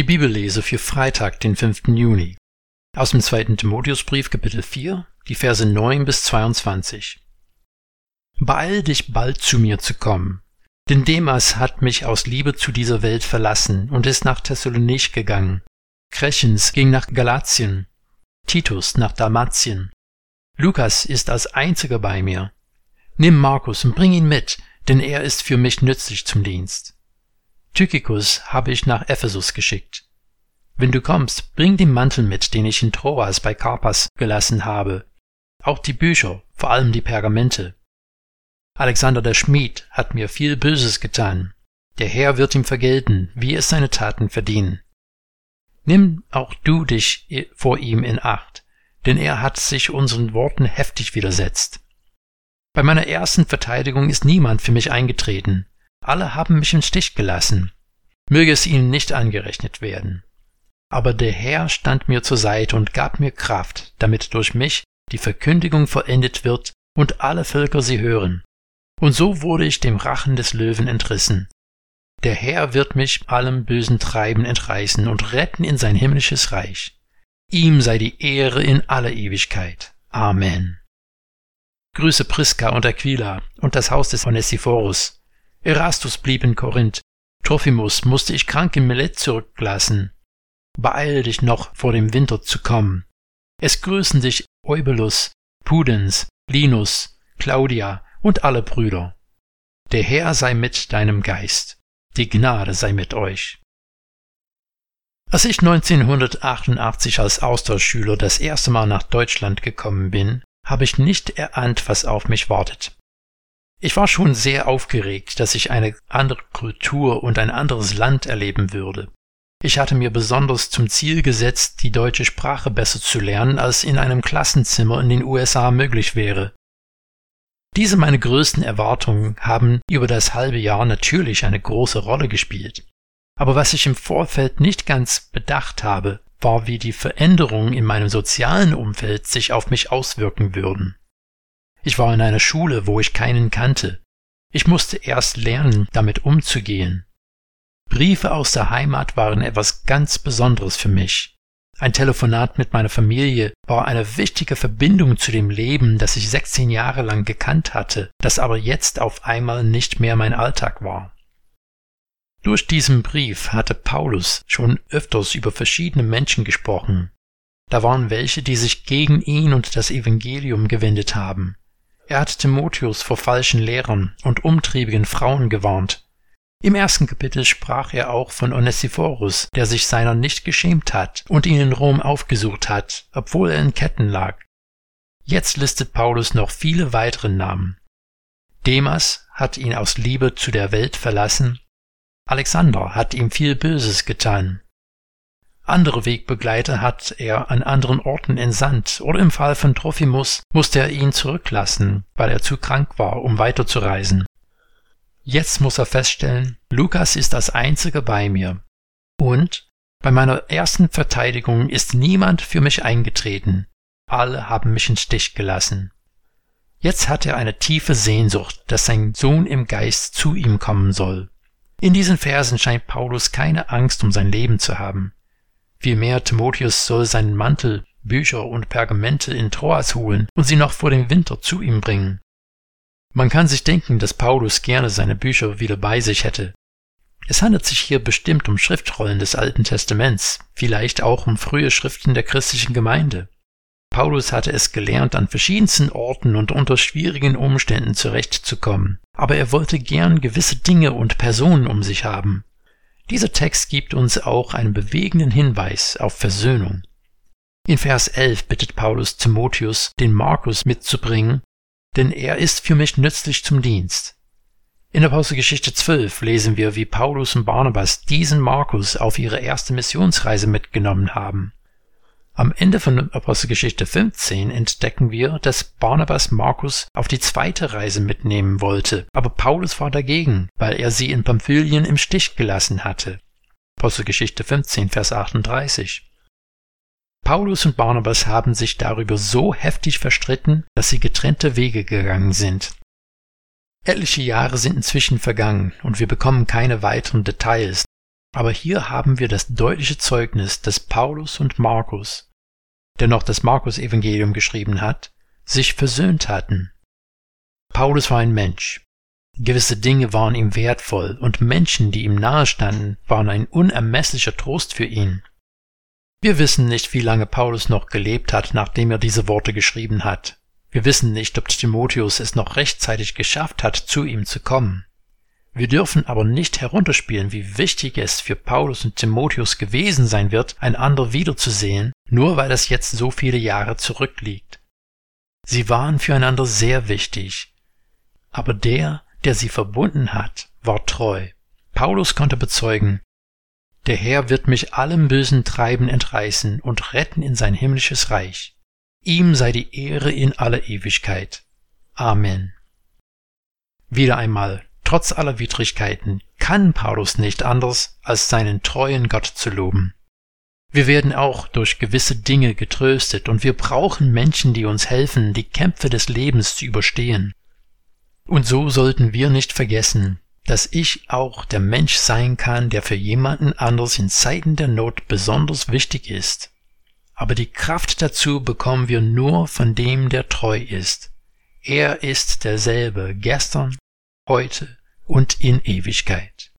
Die Bibellese für Freitag, den 5. Juni. Aus dem 2. Timotheusbrief, Kapitel 4, die Verse 9 bis 22. Beeil dich bald zu mir zu kommen, denn Demas hat mich aus Liebe zu dieser Welt verlassen und ist nach Thessalonich gegangen. Krechens ging nach Galatien, Titus nach Dalmatien. Lukas ist als einziger bei mir. Nimm Markus und bring ihn mit, denn er ist für mich nützlich zum Dienst. Tychicus habe ich nach Ephesus geschickt. Wenn du kommst, bring den Mantel mit, den ich in Troas bei Karpas gelassen habe, auch die Bücher, vor allem die Pergamente. Alexander der Schmied hat mir viel Böses getan. Der Herr wird ihm vergelten, wie es seine Taten verdienen. Nimm auch du dich vor ihm in Acht, denn er hat sich unseren Worten heftig widersetzt. Bei meiner ersten Verteidigung ist niemand für mich eingetreten. Alle haben mich im Stich gelassen. Möge es ihnen nicht angerechnet werden. Aber der Herr stand mir zur Seite und gab mir Kraft, damit durch mich die Verkündigung vollendet wird und alle Völker sie hören. Und so wurde ich dem Rachen des Löwen entrissen. Der Herr wird mich allem bösen Treiben entreißen und retten in sein himmlisches Reich. Ihm sei die Ehre in aller Ewigkeit. Amen. Grüße Priska und Aquila und das Haus des Onesiphorus. Erastus blieb in Korinth. Trophimus musste ich krank in Milet zurücklassen. Beeil dich noch vor dem Winter zu kommen. Es grüßen dich Eubulus, Pudens, Linus, Claudia und alle Brüder. Der Herr sei mit deinem Geist. Die Gnade sei mit euch. Als ich 1988 als Austauschschüler das erste Mal nach Deutschland gekommen bin, habe ich nicht erahnt, was auf mich wartet. Ich war schon sehr aufgeregt, dass ich eine andere Kultur und ein anderes Land erleben würde. Ich hatte mir besonders zum Ziel gesetzt, die deutsche Sprache besser zu lernen, als in einem Klassenzimmer in den USA möglich wäre. Diese meine größten Erwartungen haben über das halbe Jahr natürlich eine große Rolle gespielt. Aber was ich im Vorfeld nicht ganz bedacht habe, war, wie die Veränderungen in meinem sozialen Umfeld sich auf mich auswirken würden. Ich war in einer Schule, wo ich keinen kannte. Ich musste erst lernen, damit umzugehen. Briefe aus der Heimat waren etwas ganz Besonderes für mich. Ein Telefonat mit meiner Familie war eine wichtige Verbindung zu dem Leben, das ich 16 Jahre lang gekannt hatte, das aber jetzt auf einmal nicht mehr mein Alltag war. Durch diesen Brief hatte Paulus schon öfters über verschiedene Menschen gesprochen. Da waren welche, die sich gegen ihn und das Evangelium gewendet haben. Er hat Timotheus vor falschen Lehrern und umtriebigen Frauen gewarnt. Im ersten Kapitel sprach er auch von Onesiphorus, der sich seiner nicht geschämt hat und ihn in Rom aufgesucht hat, obwohl er in Ketten lag. Jetzt listet Paulus noch viele weitere Namen. Demas hat ihn aus Liebe zu der Welt verlassen. Alexander hat ihm viel Böses getan. Andere Wegbegleiter hat er an anderen Orten entsandt oder im Fall von Trophimus musste er ihn zurücklassen, weil er zu krank war, um weiterzureisen. Jetzt muss er feststellen, Lukas ist als einziger bei mir. Und bei meiner ersten Verteidigung ist niemand für mich eingetreten. Alle haben mich im Stich gelassen. Jetzt hat er eine tiefe Sehnsucht, dass sein Sohn im Geist zu ihm kommen soll. In diesen Versen scheint Paulus keine Angst um sein Leben zu haben. Vielmehr Timotheus soll seinen Mantel, Bücher und Pergamente in Troas holen und sie noch vor dem Winter zu ihm bringen. Man kann sich denken, dass Paulus gerne seine Bücher wieder bei sich hätte. Es handelt sich hier bestimmt um Schriftrollen des Alten Testaments, vielleicht auch um frühe Schriften der christlichen Gemeinde. Paulus hatte es gelernt, an verschiedensten Orten und unter schwierigen Umständen zurechtzukommen, aber er wollte gern gewisse Dinge und Personen um sich haben. Dieser Text gibt uns auch einen bewegenden Hinweis auf Versöhnung. In Vers 11 bittet Paulus Timotheus, den Markus mitzubringen, denn er ist für mich nützlich zum Dienst. In Apostelgeschichte 12 lesen wir, wie Paulus und Barnabas diesen Markus auf ihre erste Missionsreise mitgenommen haben. Am Ende von Apostelgeschichte 15 entdecken wir, dass Barnabas Markus auf die zweite Reise mitnehmen wollte, aber Paulus war dagegen, weil er sie in Pamphylien im Stich gelassen hatte. Apostelgeschichte 15, Vers 38. Paulus und Barnabas haben sich darüber so heftig verstritten, dass sie getrennte Wege gegangen sind. Etliche Jahre sind inzwischen vergangen und wir bekommen keine weiteren Details, Aber hier haben wir das deutliche Zeugnis, dass Paulus und Markus, der noch das Markus-Evangelium geschrieben hat, sich versöhnt hatten. Paulus war ein Mensch. Gewisse Dinge waren ihm wertvoll und Menschen, die ihm nahestanden, waren ein unermesslicher Trost für ihn. Wir wissen nicht, wie lange Paulus noch gelebt hat, nachdem er diese Worte geschrieben hat. Wir wissen nicht, ob Timotheus es noch rechtzeitig geschafft hat, zu ihm zu kommen. Wir dürfen aber nicht herunterspielen, wie wichtig es für Paulus und Timotheus gewesen sein wird, einander wiederzusehen, nur weil das jetzt so viele Jahre zurückliegt. Sie waren füreinander sehr wichtig. Aber der, der sie verbunden hat, war treu. Paulus konnte bezeugen, der Herr wird mich allem bösen Treiben entreißen und retten in sein himmlisches Reich. Ihm sei die Ehre in aller Ewigkeit. Amen. Wieder einmal, trotz aller Widrigkeiten, kann Paulus nicht anders, als seinen treuen Gott zu loben. Wir werden auch durch gewisse Dinge getröstet und wir brauchen Menschen, die uns helfen, die Kämpfe des Lebens zu überstehen. Und so sollten wir nicht vergessen, dass ich auch der Mensch sein kann, der für jemanden anders in Zeiten der Not besonders wichtig ist. Aber die Kraft dazu bekommen wir nur von dem, der treu ist. Er ist derselbe gestern, heute und in Ewigkeit.